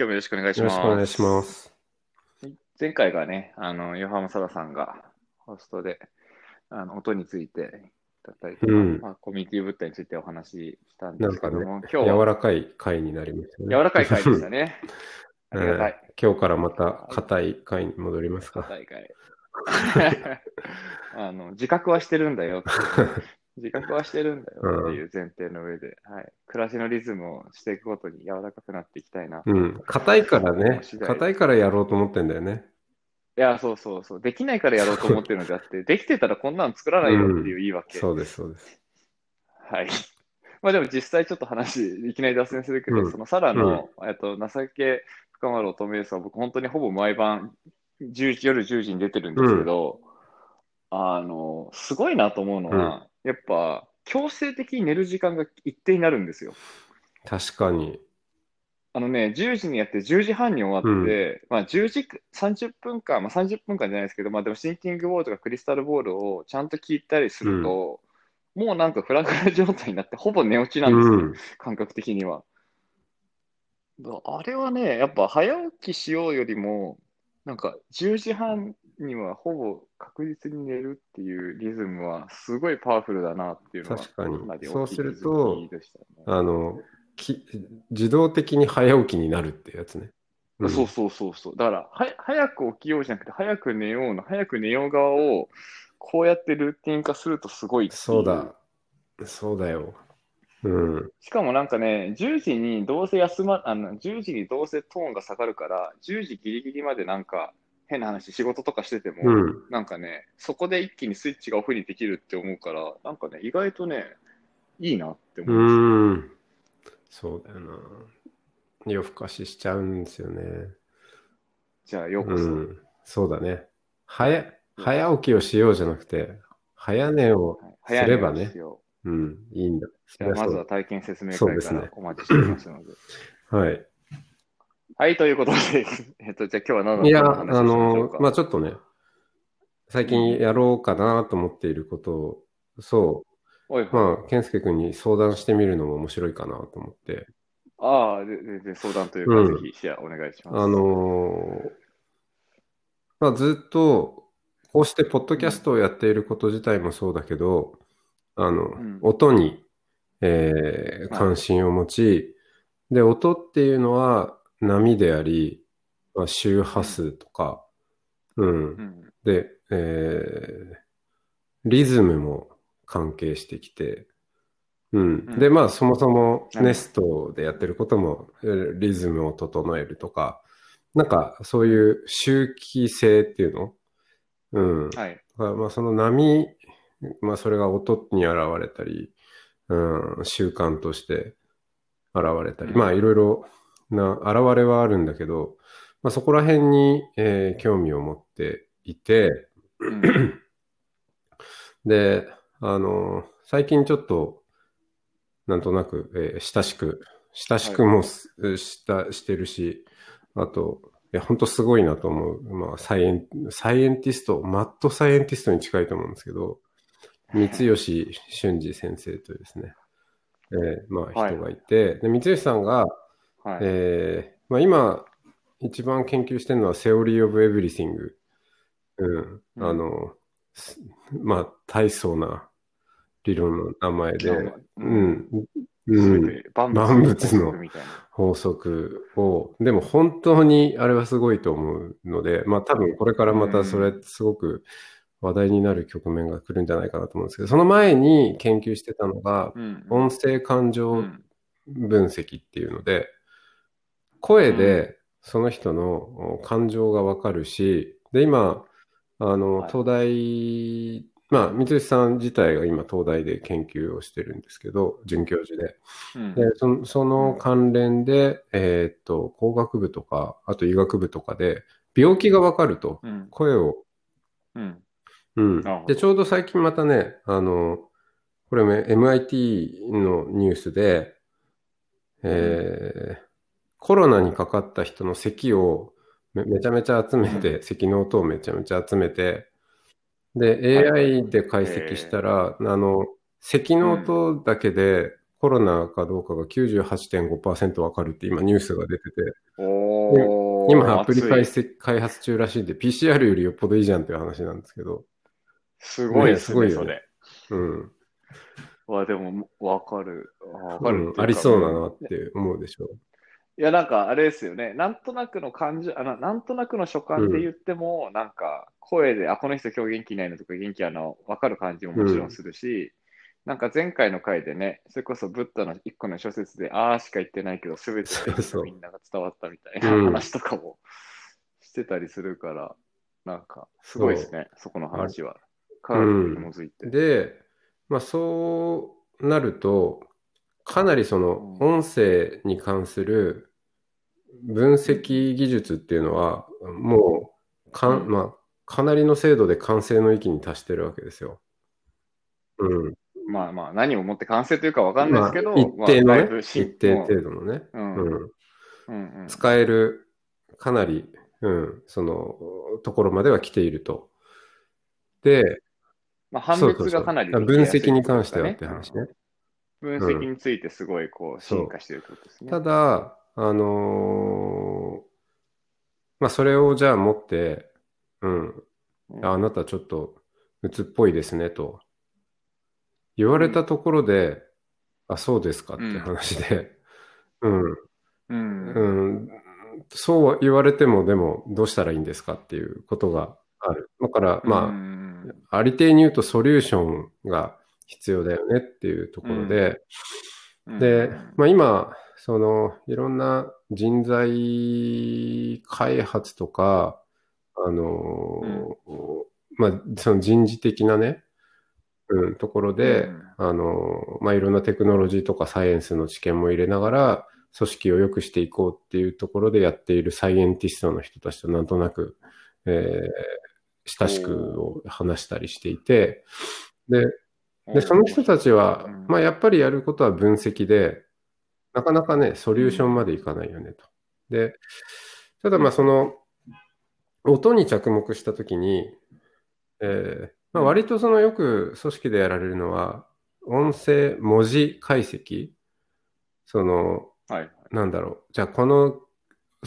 今日もよろしくお願いします。よろしくお願いします。前回がね、あの、横浜沙羅さんがホストで、あの、音についてだったりとか、うんまあ、コミュニティ物体についてお話ししたんですけども、、今日は柔らかい回になりましたね。柔らかい回でしたね。ありがたい。うん今日からまた硬い回に戻りますか。大会。あの、自覚はしてるんだよ。自覚はしてるんだよっていう前提の上で、はい。暮らしのリズムをしていくごとに柔らかくなっていきたいな。いうん。硬いからね硬いからやろうと思ってんだよね。や、そうそうそう。できないからやろうと思ってるのであって、できてたらこんなの作らないよっていう言い訳。そうです、そうです。はい。まあでも実際ちょっと話、いきなり脱線するけど、うんそのサラの、えっと、情け深まる乙女ですは僕本当にほぼ毎晩10時、夜10時に出てるんですけど、あの、すごいなと思うのは、やっぱ強制的に寝る時間が一定になるんですよ。確かに。あのね、10時にやって10時半に終わって、まあ10時、30分間、まあ30分間じゃないですけど、まあでもシンキングボールとかクリスタルボールをちゃんと聞いたりすると、もうなんかフラフラ状態になってほぼ寝落ちなんですよ。うん。感覚的には。だあれはね、やっぱ早起きしようよりも、なんか10時半にはほぼ確実に寝るっていうリズムはすごいパワフルだなっていうのは、確かにそうするとあの、き自動的に早起きになるってやつね。んそうそうそうそう。だからは、早く起きようじゃなくて、早く寝ようの、早く寝よう側を、こうやってルーティン化するとすごいいそうだ。そうだよ。うん。しかもなんかね、10時にどうせ休ま、あの、10時にどうせトーンが下がるから、10時ギリギリまでなんか、変な話、仕事とかしてても、うん。なんかね、そこで一気にスイッチがオフにできるって思うから、なんかね、意外とね、いいなってう思う。ん。そうだよな。夜更かししちゃうんですよね。じゃあ、ようこそ。うん。そうだね。早、早起きをしようじゃなくて、早寝をはいすればねうん。いいんだ。うじゃあ、まずはそ体験説明会からお待ちしていますので。りゃそうはい。はい、ということで、えっと、じゃあ今日は何のいや、話をしましょあの。まあちょっとね、最近やろうかなと思っていることを、そおい、う、まあ、健介君に相談してみるのも面白いかなと思って、ああ、ででで相談というか、うん。ぜひシェアお願いします。あのーまあずっと、こうしてポッドキャストをやっていること自体もそうだけど、あの、ん。音に、えーはい。関心を持ち、で、音っていうのは波であり、まあ、周波数とか、うん。うん、で、えーリズムも関係してきて、うん。うん。で、まあ、そもそもうんネストでやってることも、えーリズムを整えるとか、なんか、そういう周期性っていうの？うん。はい。まあまあ、その波、まあ、それが音に現れたり、うん、習慣として現れたり、うん。まあ、いろいろな現れはあるんだけど、まあ、そこら辺に、えー興味を持っていて、うん。で、あの、最近ちょっと、なんとなく、えー親しく、親しくもす、した、してるし、あと、いや、本当すごいなと思う。まあ、サイエン、サイエンティスト、マッドサイエンティストに近いと思うんですけど、光吉俊二先生というですね、えーまあ、はい。人がいて、で、光吉さんが、はい。えーまあ、今、一番研究してるのは、 theory of everything。うん。うんあの、すまあ、大層な理論の名前で、ううんん。う全ん。て万万物の。法則を、でも本当にあれはすごいと思うので、まあ多分これからまたそれすごく話題になる局面が来るんじゃないかなと思うんですけど、その前に研究してたのが、うん音声感う情ん分析っていうので、声でその人の感情がわかるし、で、今、あの、はい。東大まあ、三石さん自体が今、東大で研究をしてるんですけど、准教授で。うん。でそのその関連で、えーっと、工学部とか、あと医学部とかで、病気がわかると、うん。声を、うん。うん。で、ちょうど最近またね、あの、これも MIT のニュースで、えーコロナにかかった人の咳をめめちゃめちゃ集めて、咳の音をめちゃめちゃ集めて、で、はい AI で解析したら、あの、咳の音だけでコロナかどうかが98.5%わかるって今ニュースが出てて、今アプリ開熱い発開発中らしいんで、PCR よりよっぽどいいじゃんっていう話なんですけど、すごいですね、ねすごいよね。うん。わ、でも、わかる。わかるうんありそうだなって思うでしょ。いや、なんかあれですよね。なんとなくの感じ、あの、なんとなくの所感で言っても、なんか声で、あ、この人今日元気ないのとか元気あの、わかる感じももちろんするし、なんか前回の回でね、それこそブッダの一個の諸説で、ああしか言ってないけど、すべてみんなが伝わったみたいうん。な話とかもしてたりするから、なんかすごいですね、そこの話は。科学に紐づいて。で、まあそうなると、かなりそのうん。音声に関する分析技術っていうのは、もうかまあ、かなりの精度で完成の域に達してるわけですよ。うん。まあまあ、何をもって完成というかわかんないですけど、まあ一定のねまあ一定程度のね、うん。うん、うんうん。使える、かなり、うん、その、ところまでは来ていると。で、まあ、判別がかなり分析に関してはって話ね。分析についてすごいこう。進化してるってことですね。ただ、あのーまあ、それをじゃあ持って、うん、うん。ああなたちょっと鬱っぽいですねと。言われたところで、あ、そうですかって話で、うん、うん。うん、そう言われてもでもどうしたらいいんですかっていうことがある。だから、まあ、うん。ありていに言うとソリューションが必要だよねっていうところで、で、まあ、今、そのいろんな人材開発とか、あのーまあ、その人事的なね、うん、ところで、うん。あのーまあ、いろんなテクノロジーとかサイエンスの知見も入れながら、組織を良くしていこうっていうところでやっているサイエンティストの人たちとなんとなく、えー親しくを話したりしていて、で、で、その人たちはうん、まあ、やっぱりやることは分析で、なかなかね、ソリューションまでいかないよねと。で、ただまあ、その、音に着目したときに、えーまあ、割とそのよく組織でやられるのは、音声文字解析。その、はい。なんだろう。じゃあ、この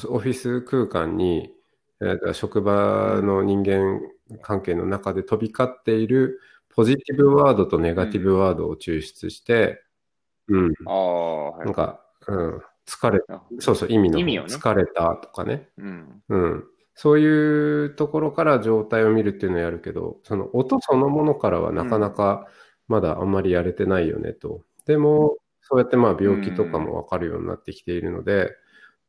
オフィス空間に、えー職場の人間関係の中で飛び交っているポジティブワードとネガティブワードを抽出して、うん、ああ、はい。なんか、うん、疲れ、あそうそう、意味の意味をね疲れたとかね、うん。うん。そういうところから状態を見るっていうのをやるけど、その音そのものからはなかなかまだあんまりやれてないよねと。でも、そうやってまあ病気とかもわかるようになってきているので、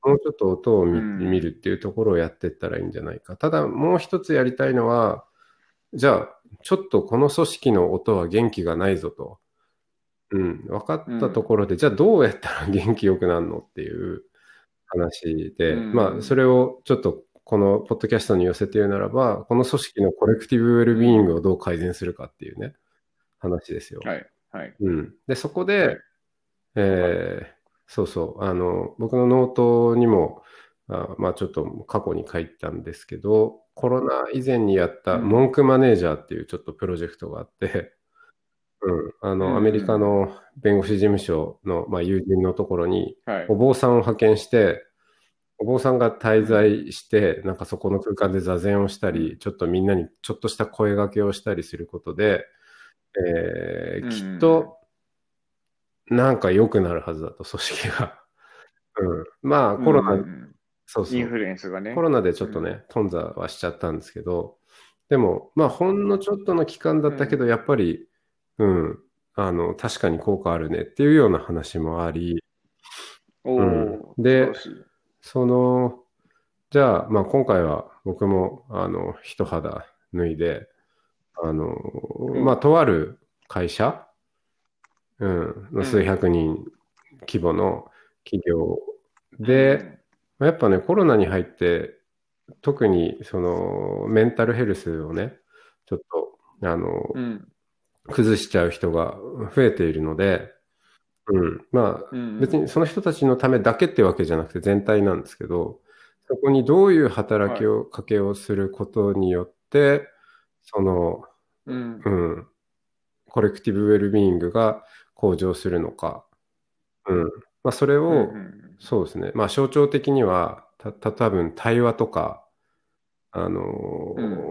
もうちょっと音を見,、うん見るっていうところをやっていったらいいんじゃないか。ただ、もう一つやりたいのは、じゃあ、ちょっとこの組織の音は元気がないぞと。うん、分かったところで、じゃあどうやったら元気よくなるのっていう話で、うんまあ、それをちょっとこのポッドキャストに寄せて言うならば、この組織の collective well-being をどう改善するかっていうね、話ですよ。はい。はい。うん。で、そこで、えーそうそう、あの、僕のノートにも、あまあちょっと過去に書いたんですけど、コロナ以前にやったうん monk manager っていうちょっとプロジェクトがあって、うん、あうんの、アメリカの弁護士事務所の、まあ、友人のところに、はいお。坊さんを派遣して、お坊さんが滞在して、なんかそこの空間で座禅をしたり、ちょっとみんなにちょっとした声掛けをしたりすることで、えーうんきっと、なんか良くなるはずだと、組織が。うん。まあ、コロナ、うんうんそうそう。インフルエンスがね。コロナでちょっとね、頓挫はしちゃったんですけど、でも、まあ、ほんのちょっとの期間だったけど、やっぱり、うん、あの、確かに効果あるねっていうような話もあり、おうん。お、でその、じゃあ、まあ、今回は僕も、あの、一肌脱いで、あの、ん。まあ、とある会社、うん、ん。数百人規模の企業で、やっぱね、コロナに入って、特にそのメンタルヘルスをね、ちょっと、あの、うん。崩しちゃう人が増えているので、うん、まあ、うん。別にその人たちのためだけってわけじゃなくて全体なんですけど、そこにどういう働きを、かけをすることによって、その、うん。うん、コレクティブウェルビーイングが向上するのか、うん、まあ、それを、うんそうですね、まあ、象徴的には、た、た、多分対話とか、あのー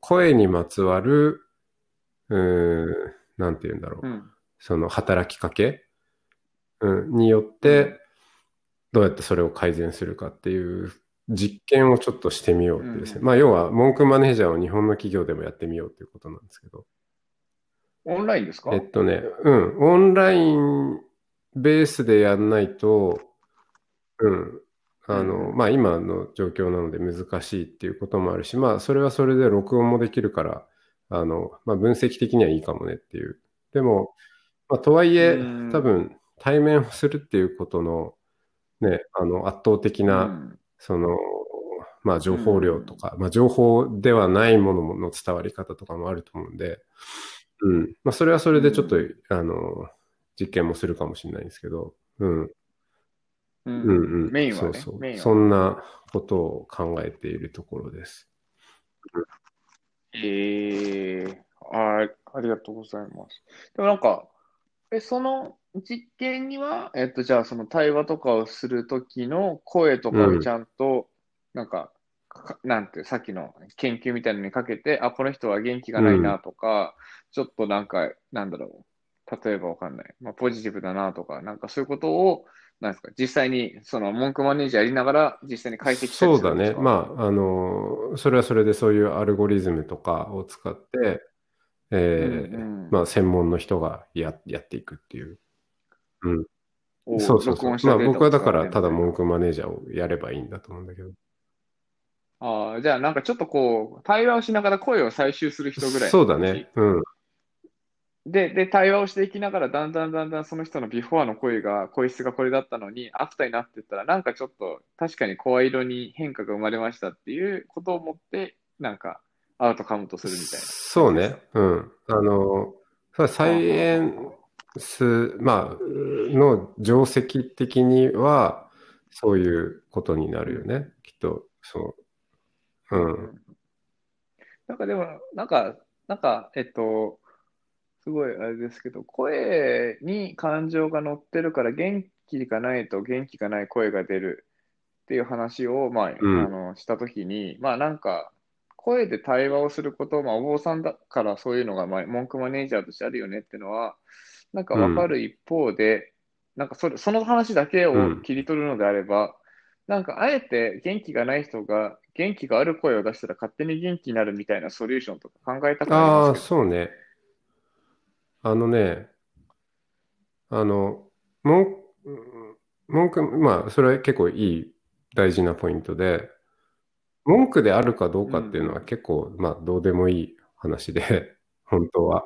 声にまつわる、うーん、なんて言うんだろう。うん。その働きかけ、うん、によって、どうやってそれを改善するかっていう実験をちょっとしてみようってですね。うんまあ、要は、文句マネージャーを日本の企業でもやってみようっていうことなんですけど。オンラインですか？えっとね、うん、オンラインベースでやんないと、うん、あの、うんまあ今の状況なので難しいっていうこともあるし、まあそれはそれで録音もできるから、あの、まあ分析的にはいいかもねっていう。でも、まあとはいえうん、多分対面をするっていうことの、ね、あの圧倒的な、うんその、まあ情報量とか、まあ情報ではないものの伝わり方とかもあると思うんで、うん。まあそれはそれでちょっと、あの、実験もするかもしれないんですけど、うん。ううんうんん。メインはねそうそう。そんなことを考えているところです。ええあありがとうございます。でもなんか、え、その実験には、えっと、じゃあその対話とかをするときの声とかをちゃんと、なんか、かなんて、さっきの研究みたいなのにかけて、あ、この人は元気がないなとか、ちょっとなんか、なんだろう、例えばわかんない、まあ、ポジティブだなとか、なんかそういうことを、なんですか、実際に、その文句マネージャーやりながら、実際に解析したりそうだね。まあ、あの、それはそれでそういうアルゴリズムとかを使って、えーうんうんまあ専門の人がや、やっていくっていう。うん。おそうそうそう。まあ僕はだからただ文句マネージャーをやればいいんだと思うんだけど。ああ、じゃあなんかちょっとこう、対話をしながら声を採集する人ぐらいのそうだね。うん。で、で、対話をしていきながら、だんだんだんだんその人のビフォーの声が、声質がこれだったのに、アフターになってったら、なんかちょっと、確かに声色に変化が生まれましたっていうことをもって、なんか、 outcome とするみたいな。そうね。うん。あの、それはサイエンス、まあ、の定石的には、そういうことになるよね。きっと、そう。うん。なんかでも、なんか、なんか、えっと、すごいあれですけど、声に感情が乗ってるから元気がないと元気がない声が出るっていう話を、まあ、うんあの、したときに、まあなんか、声で対話をすること、まあお坊さんだからそういうのが、まあ、文句マネージャーとしてあるよねっていうのは、なんかわかる一方で、なんかそれ、その話だけを切り取るのであれば、なんかあえて元気がない人が元気がある声を出したら勝手に元気になるみたいなソリューションとか考えたくなりあすけそうね。あのね、あの、文文句、まあ、それは結構いい、大事なポイントで、文句であるかどうかっていうのは結構、まあ、どうでもいい話で、本当は。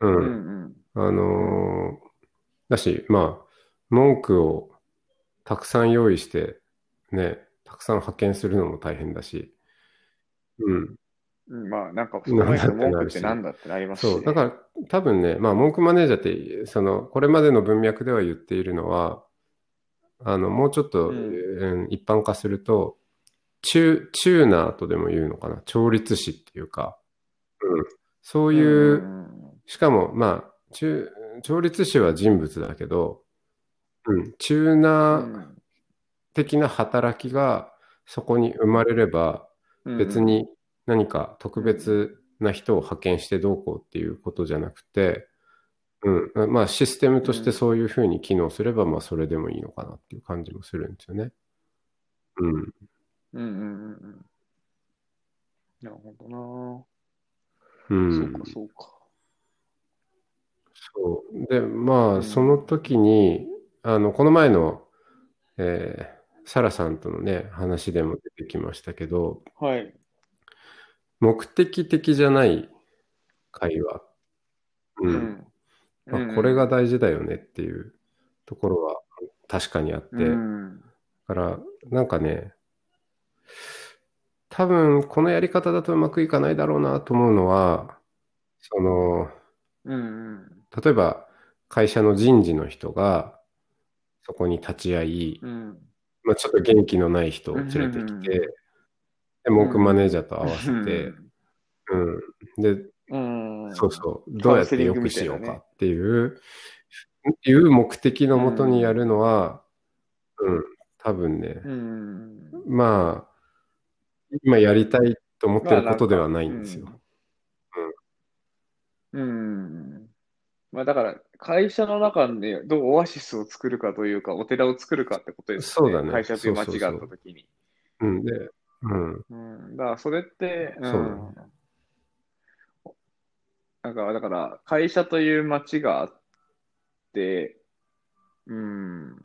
う。ど。うんんあのーだし、まあ、文句をたくさん用意して、ね、たくさん派遣するのも大変だし、うん。うん。まあなんか、その前の文句ってなんだってなりますしそう、ね。だから多分ね、まあ、文句マネージャーって、その、これまでの文脈では言っているのは、あの、もうちょっと、うん。うん一般化すると、チュチューナーとでも言うのかな、調律師っていうか、うん、そういう、んしかも、まあ、調調律師は人物だけど、うん、チューうナーん。的な働きがそこに生まれれば、うん。別に何か特別な人を派遣してどうこうっていうことじゃなくて、うん、まあシステムとしてそういうふうに機能すれば、まあそれでもいいのかなっていう感じもするんですよね。うん。うんうんうんうん。なるほどうな。ん。そうか、そうか。そう。で、まあ、うんその時に、あの、この前の、えーサラさんとのね、話でも出てきましたけど、はい。目的的じゃない会話。う。うんん。まあ、これが大事だよねっていうところは確かにあって、うん。だから、なんかね、多分このやり方だとうまくいかないだろうなと思うのは、その、うん。例えば会社の人事の人がそこに立ち会い、うん。まあ、ちょっと元気のない人を連れてきうんて、で、文句マネージャーと合わせて、うん。で、うん。そうそう、どうやって良くしようかっていう、いう目的のもとにやるのは、うん、多分ね、うん。まあ、今やりたいと思ってることではないんですよ。うん。まあだから、会社の中でどうオアシスを作るかというか、お寺を作るかってことですそうだね。会社という街があったときに。うん、で、うん、うん。だから、それって、うん。なんか、だから、会社という街があって、うん。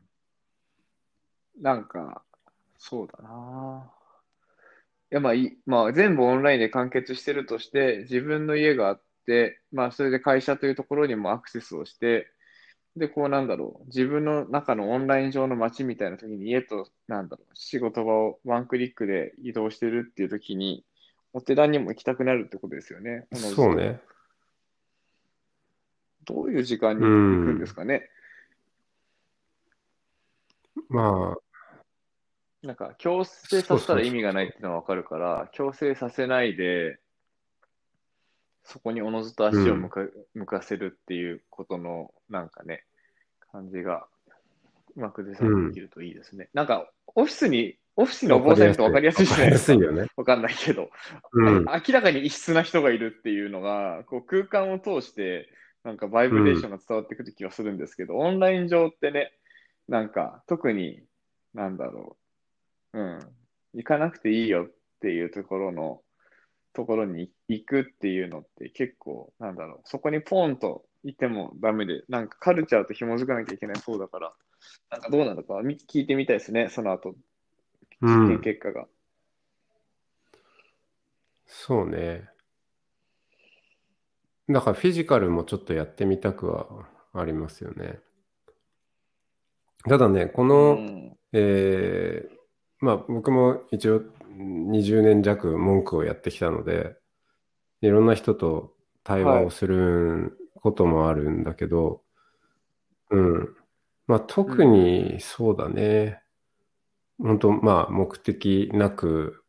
なんか、そうだな。いや、まあいい、まあ、全部オンラインで完結してるとして、自分の家があって、まあ、それで会社というところにもアクセスをして、で、こうなんだろう、自分の中のオンライン上の街みたいな時に家と、なんだろう、仕事場をワンクリックで移動してるっていう時に、お寺にも行きたくなるってことですよね。そうね。どういう時間に行くんですかね。まなんか、強制させたら意味がないっていうのはわかるから、強制させないで、そこにおのずと足を向か,、向かせるっていうことの、なんかね、感じが、うまくデザインできるといいですね。なんか、オフィスに、オフィスあ、のお坊さんとわかりやすいじゃないわですか。かりやすいよね。わかんないけど、うん。あ明らかに異質な人がいるっていうのが、こう空間を通して、なんかバイブレーションが伝わってくる気がするんですけど、オンライン上ってね、なんか特に、なんだろう、うん、行かなくていいよっていうところの、ところに行くっていうのって結構、なんだろう、そこにポンといてもダメで、なんかカルチャーと紐づかなきゃいけないそうだから、なんかどうなのかみ聞いてみたいですね、その後、う実験ん。結果が。そうね。だからフィジカルもちょっとやってみたくはありますよね。ただね、こうの、ん、えーまあ僕も一応20年弱文句をやってきたので、いろんな人と対話をすることもあるんだけど、うん。まあ特にそうだね。本当まあ目的なく、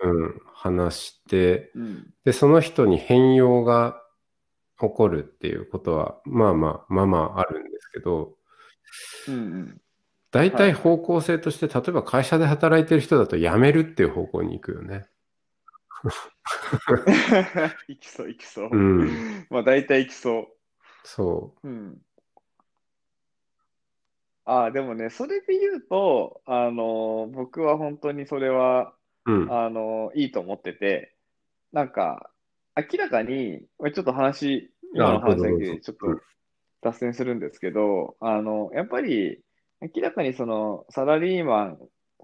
うん、話して、うん、で、その人に変容が起こるっていうことは、まあまあ、まあまああるんですけど、うん、うん。大体方向性として、例えば会社で働いてる人だと辞めるっていう方向に行くよね。行きそう、行きそう。うん。まあ、大体行きそ。そううん。ああ、でもね、それで言うと、あの、僕は本当にそれは、う。うん。あの、いいと思ってて、なんか、明らかに、ちょっと話、今の話だけでちょっと脱線するんですけど、あの、やっぱり、明らかにその、サラリーマン、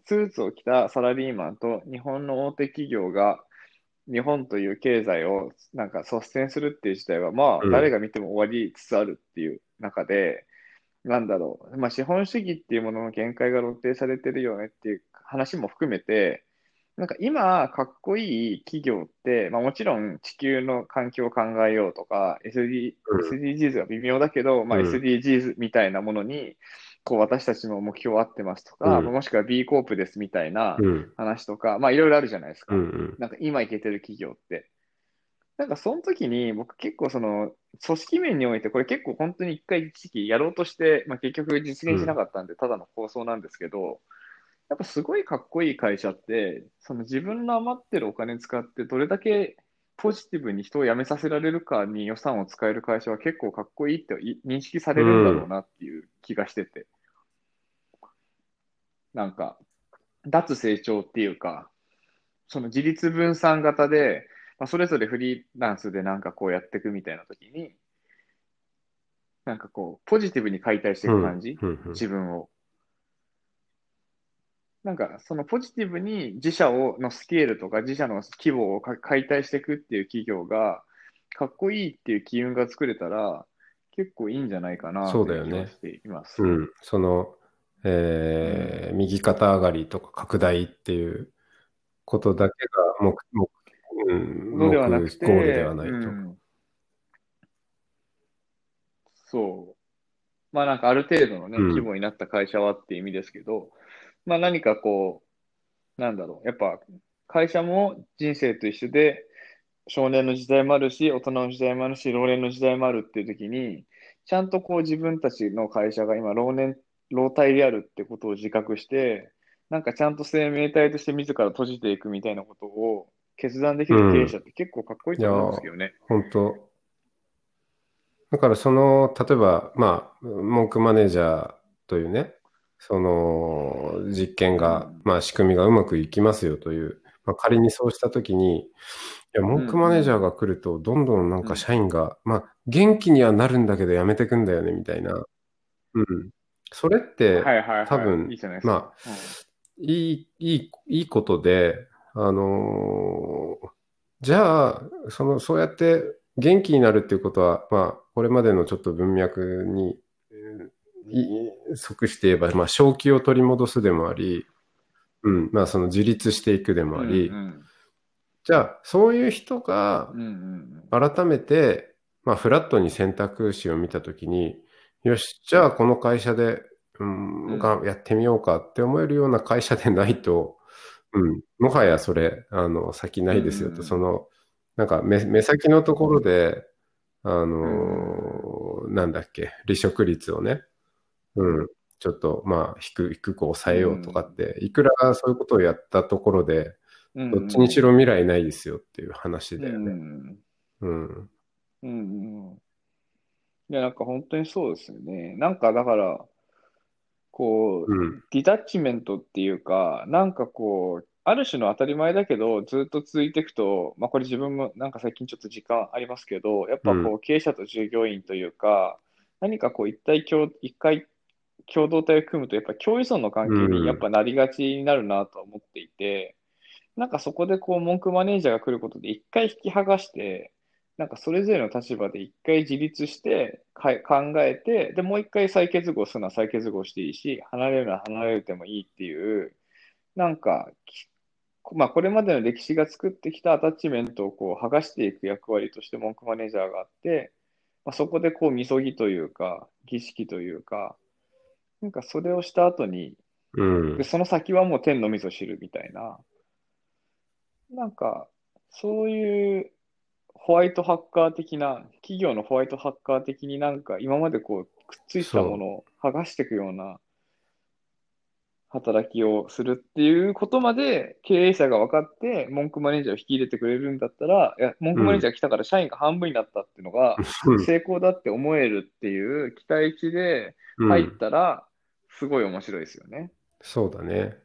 スーツを着たサラリーマンと日本の大手企業が、日本という経済をなんか率先するっていう事態は、まあ、うん。誰が見ても終わりつつあるっていう中で、なんだろう、まあ、資本主義っていうものの限界が露呈されてるよねっていう話も含めて、なんか今、かっこいい企業って、まあ、もちろん地球の環境を考えようとか、SD うん。SDGs は微妙だけど、まあ、うん。SDGs みたいなものに、こう私たちの目標合ってますとか、うんもしくは B コープですみたいなうん。話とか、まあいろいろあるじゃないですか。うん。うん。なんか今いけてる企業って。なんかその時に僕結構その組織面においてこれ結構本当に一回一時期やろうとして、まあ、結局実現しなかったんでただの構想なんですけど、やっぱすごいかっこいい会社ってその自分の余ってるお金使ってどれだけポジティブに人を辞めさせられるかに予算を使える会社は結構かっこいいってい認識されるんだろうなっていう気がしてて。なんか、脱成長っていうか、その自立分散型で、まあ、それぞれフリーランスでなんかこうやっていくみたいな時に、なんかこう、ポジティブに解体していく感じ、うん。うん。自分を。なんか、そのポジティブに自社をのスケールとか自社の規模をか解体していくっていう企業が、かっこいいっていう機運が作れたら、結構いいんじゃないかなそうだよねという気がしています。うん。その、えー右肩上がりとか拡大っていうことだけが目、目、うん、のではなくて、ゴールではないと。うんそう。まあなんかある程度のね、うん規模になった会社はっていう意味ですけど、まあ何かこう、なんだろう、やっぱ会社も人生と一緒で、少年の時代もあるし、大人の時代もあるし、老年の時代もあるっていう時に、ちゃんとこう自分たちの会社が今老年、老体であるってことを自覚して、なんかちゃんと生命体として自ら閉じていくみたいなことを決断できる経営者って結構かっこいいと思うんですけどね。本当だからその、例えば、まあ、文句マネージャーというね、その実験が、うんまあ仕組みがうまくいきますよという、まあ仮にそうしたときに、いや、文句マネージャーが来ると、どんどんなんか社員が、まあ元気にはなるんだけどやめてくんだよね、みたいな。うん。それって、はいはいはい。多分いい。まあ、いい、いい、いいことで、あのーじゃあ、その、そうやって元気になるっていうことは、まあ、これまでのちょっと文脈に、即して言えば、まあ、正気を取り戻すでもあり、うん、まあ、その自立していくでもあり、うんじゃあ、そういう人がうんうんうん改めて、まあ、フラットに選択肢を見たときに、よし、じゃあこの会社で、うんうん。がやってみようかって思えるような会社でないと、うん、もはやそれ、あの、先ないですよと、うん。その、なんか目、目先のところで、あのーなんだっけ、離職率をね、うん、ちょっと、まあ、低く、低く抑えようとかって、いくらそういうことをやったところで、うん。どっちにしろ未来ないですよっていう話だよね。うん。うん。うんうん。いや、なんか本当にそうですよね。なんかだから、こう、うん。ディタッチメントっていうか、なんかこう、ある種の当たり前だけど、ずっと続いていくと、まあこれ自分もなんか最近ちょっと時間ありますけど、やっぱこうう経営者と従業員というか、何かこう一体共、一回共同体を組むと、やっぱ共依存の関係うんにやっぱなりがちになるなとは思っていて、なんかそこでこう文句マネージャーが来ることで一回引き剥がして、なんかそれぞれの立場で一回自立してか考えて、で、もう一回再結合するのは再結合していいし、離れるのは離れてもいいっていう、なんか、きまあ、これまでの歴史が作ってきたアタッチメントをこう剥がしていく役割として文句マネージャーがあって、まあ、そこでこう、みそぎというか、儀式というか、なんかそれをした後に、うんで、。その先はもう天の味噌汁みたいな、なんか、そういうホワイトハッカー的な、企業のホワイトハッカー的になんか今までこうくっついてたものを剥がしていくような働きをするっていうことまで経営者が分かって文句マネージャーを引き入れてくれるんだったら、いや、文句マネージャーが来たから社員が半分になったっていうのがうん成功だって思えるっていう期待値で入ったらすごい面白いですよね。そうだね。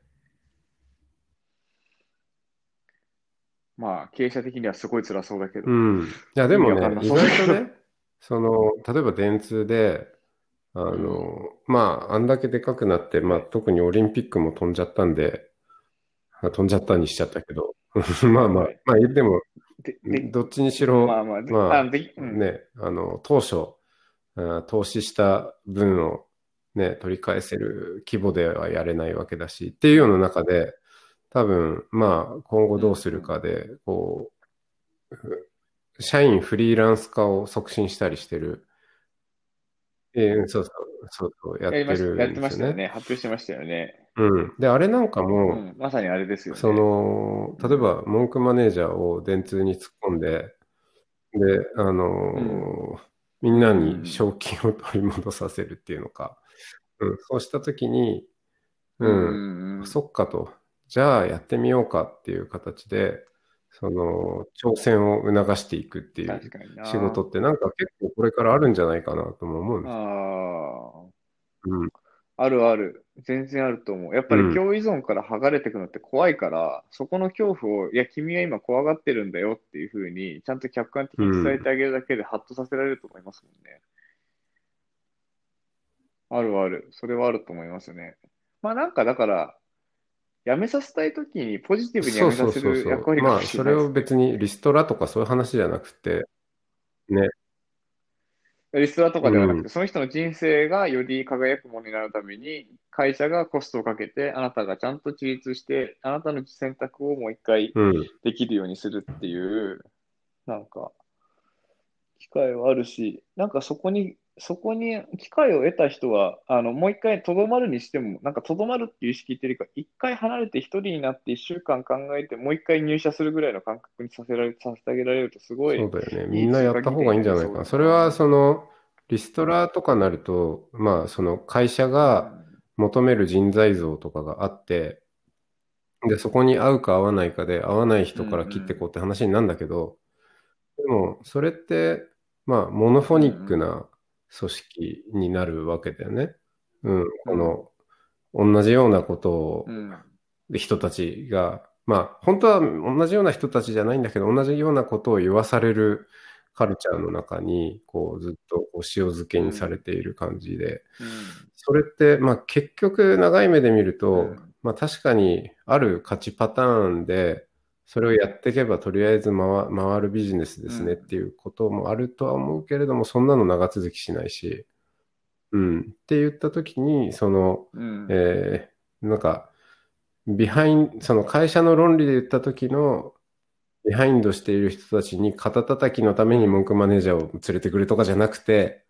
まあ、経営者的にはすごい辛そうだけど。うん。いや、でもね、意外とね、その、例えば電通で、あの、まあ、あんだけでかくなって、まあ、特にオリンピックも飛んじゃったんで、あ飛んじゃったにしちゃったけど、まあまあ、まあ、でも、で、で、どっちにしろ、まあまあ、でまあね、あの、当初、あ投資した分をね、取り返せる規模ではやれないわけだし、っていうような中で、多分、まあ、今後どうするかで、こう、社員フリーランス化を促進したりしてる、えーそうそう、そうそう、やってるやってんですよね。ましたよね。発表してましたよね。うん。で、あれなんかうも、ん、まさにあれですよね。その、例えば、文句マネージャーを電通に突っ込んで、で、あのーみんなに賞金を取り戻させるっていうのか、うん、そうしたときに、ううん、んうんそっかと、じゃあやってみようかっていう形で、その、挑戦を促していくっていう。仕事ってなんか結構これからあるんじゃないかなとも思うんです。あうん、あ、あるある。全然あると思う。やっぱりうん共依存から剥がれていくのって怖いから、そこの恐怖を、いや、君は今怖がってるんだよっていうふうに、ちゃんと客観的に伝えてあげるだけでハッとさせられると思いますもんね。あるある。それはあると思いますよね。まあなんかだから、辞めさせたいときにポジティブに辞めさせ。る役割かもまあ、それしれないですね。を別にリストラとかそういう話じゃなくて、ね。リストラとかではなくて、うんその人の人生がより輝くものになるために、会社がコストをかけて、あなたがちゃんと自立して、あなたの選択をもう一回うん。できるようにするっていう、なんか、機会はあるし、なんかそこに、そこに機会を得た人は、あの、もう一回とどまるにしても、なんかとどまるっていう意識っていうか、一回離れて一人になって一週間考えて、もう一回入社するぐらいの感覚にさせられ、させてあげられると、すごい、そうだよね。みんなやった方がいいんじゃないかな。それは、その、リストラとかなると、まあ、その会社が求める人材像とかがあって、で、そこに合うか合わないかで、合わない人から切ってこうって話になるんだけど、でも、それって、まあ、モノフォニックな組織になるわけだよね。うん、この、同じようなことをうん、人たちが、まあ、本当は同じような人たちじゃないんだけど、同じようなことを言わされるカルチャーの中に、こう、ずっとこう塩漬けにされている感じで、それって、まあ、結局長い目で見ると、うん。まあ、確かにある価値パターンで、それをやっていけばとりあえず回回るビジネスですねうん。っていうこともあるとは思うけれども、そんなの長続きしないし、うん。って言ったときに、その、うん、えーなんか、 behind、その会社の論理で言った時の、 behind している人たちに肩叩きのために monk manager を連れてくるとかじゃなくて、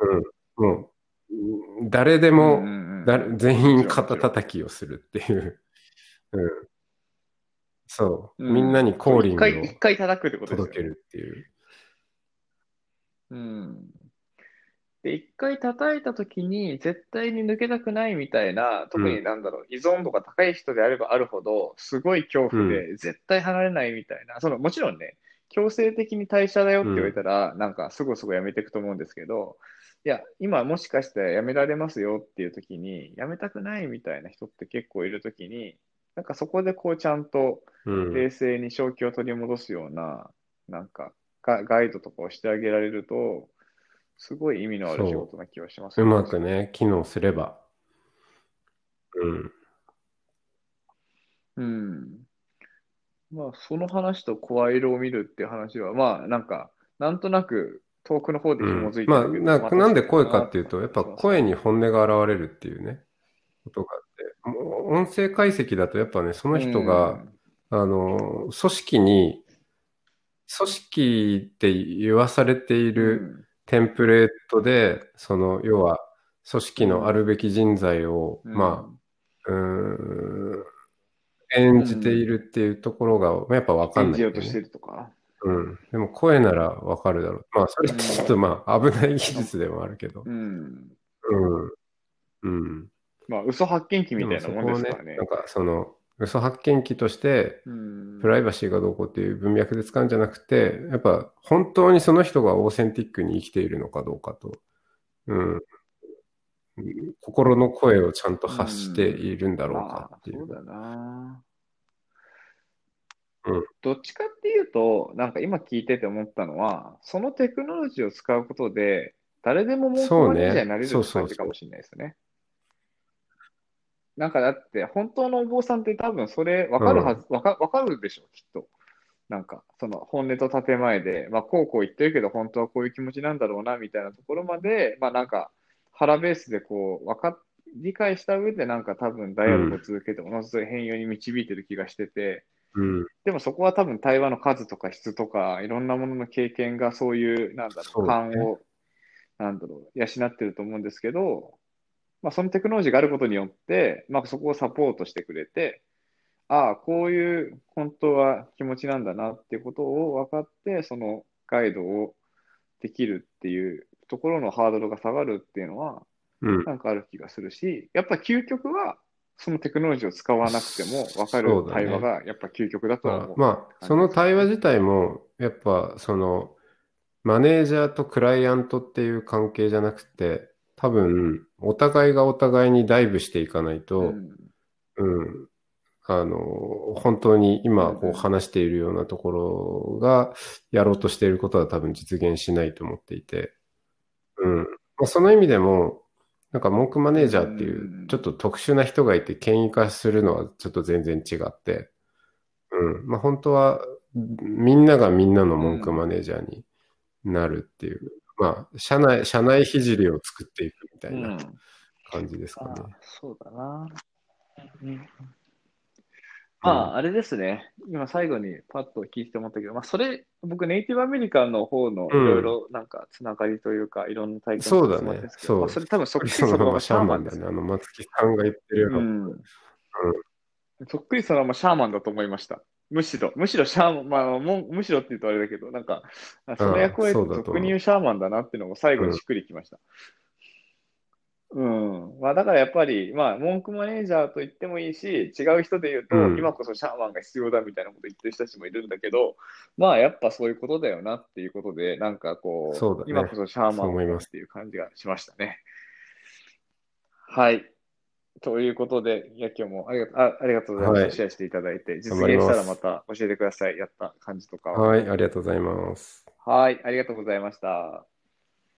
うん、もう、うん誰でも、うんうんうん。だ全員肩叩きをするっていう、うん。そう、うんみんなにコーリング一回、一を回叩くってこと届けるっていう。うん。で、一回叩いたときに絶対に抜けたくないみたいな、特になんだろう、依存度が高い人であればあるほど、すごい恐怖で絶対離れないみたいな、その、もちろんね、強制的に退社だよって言われたら、なんかすぐすぐ辞めていくと思うんですけど、いや、今もしかして辞められますよっていうときに、辞めたくないみたいな人って結構いるときに、なんかそこでこうちゃんとうん。冷静に正気を取り戻すような、なんかガ、ガイドとかをしてあげられると、すごい意味のある仕事な気がしますう。まくね、機能すれば。うん。うん。まあ、その話と声色を見るって話は、まあ、なんか、なんとなく遠くの方で紐づいてまあ、るけど、なまあなんで声かっていうと、やっぱ声に本音が現れるっていうね、ことがあって、音声解析だとやっぱね、その人が、あの、組織に、組織って言わされていうん、るテンプレートで、その、要は、組織のあるべき人材を、うんまあ、うーん、演じているっていうところが、やっぱわかん演ないよね、じようとしてるとか。うん。でも声ならわかるだろう。まあ、それってちょっとまあ、危ない技術でもあるけど。うん。うん。うん。まあ、嘘発見器みたいなでもんですからねなん。かその、嘘発見器として、うん。プライバシーがどうこうっていう文脈で使うんじゃなくて、やっぱ本当にその人がオーセンティックに生きているのかどうかと、うん。心の声をちゃんと発しているんだろうまあかっていう。そうだな。うんどっちかっていうと、なんか今聞いてて思ったのは、そのテクノロジーを使うことで、誰でも文句マネージャーになれるって感じかもしれないですね。なんかだって、本当のお坊さんって多分それ分かるはず、わか、わかるでしょ、きっと。なんか、その本音と建前で、まあ、こうこう言ってるけど、本当はこういう気持ちなんだろうな、みたいなところまで、まあなんか、腹ベースでこう、わかっ、理解した上で、なんか多分ダイアログを続けて、おのずと変容に導いてる気がしてて、うん。でもそこは多分対話の数とか質とか、いろんなものの経験がそういう、なんだろう、勘を、なんだろう、養ってると思うんですけど、まあそのテクノロジーがあることによって、まあそこをサポートしてくれて、ああ、こういう本当は気持ちなんだなっていうことを分かって、そのガイドをできるっていうところのハードルが下がるっていうのは、うん。なんかある気がするし、やっぱ究極は、そのテクノロジーを使わなくても分かる対話がやっぱ究極だとは思う。まあ、その対話自体も、やっぱ、その、マネージャーとクライアントっていう関係じゃなくて、多分、お互いがお互いにダイブしていかないと、うんうん、あの、本当に今こう話しているようなところがやろうとしていることは多分実現しないと思っていて、うん。まあ、その意味でも、なんか文句マネージャーっていううんちょっと特殊な人がいて権威化するのはちょっと全然違って、うん。まあ本当はみんながみんなの文句マネージャーになるっていう。まあ、社内、社内ひじりを作っていくみたいなうん。感じですかね。あそうだな。うんまあ、あれですね。今最後にパッと聞いて思ったけど、まあ、それ、僕、ネイティブアメリカンの方のいうんろいろなんかつながりというか、いろんな体験そうだねそうまあ、それ多分そっくりそのままシシャーマンだね。あの、松木さんが言ってるような。うん。そっくりそのままシャーマンだと思いました。むしろ、むしろシャーマン、まあ、もうむしろって言うとあれだけど、なんか、あその役割と俗に言うシャーマンだなっていうのが最後にしっくりきました。うん。まあ、だからやっぱり、まあ、文句マネージャーと言ってもいいし、違う人で言うと、うん今こそシャーマンが必要だみたいなこと言ってる人たちもいるんだけど、まあ、やっぱそういうことだよなっていうことで、なんかこう、そうだね今こそシャーマそう思いますンっていう感じがしましたね。はい。ということで、いや、今日もありがとうあありがとうございました。はいシェアしていただいて、実現したらまた教えてください。やった感じとかをはい、ありがとうございます。はい、ありがとうございました。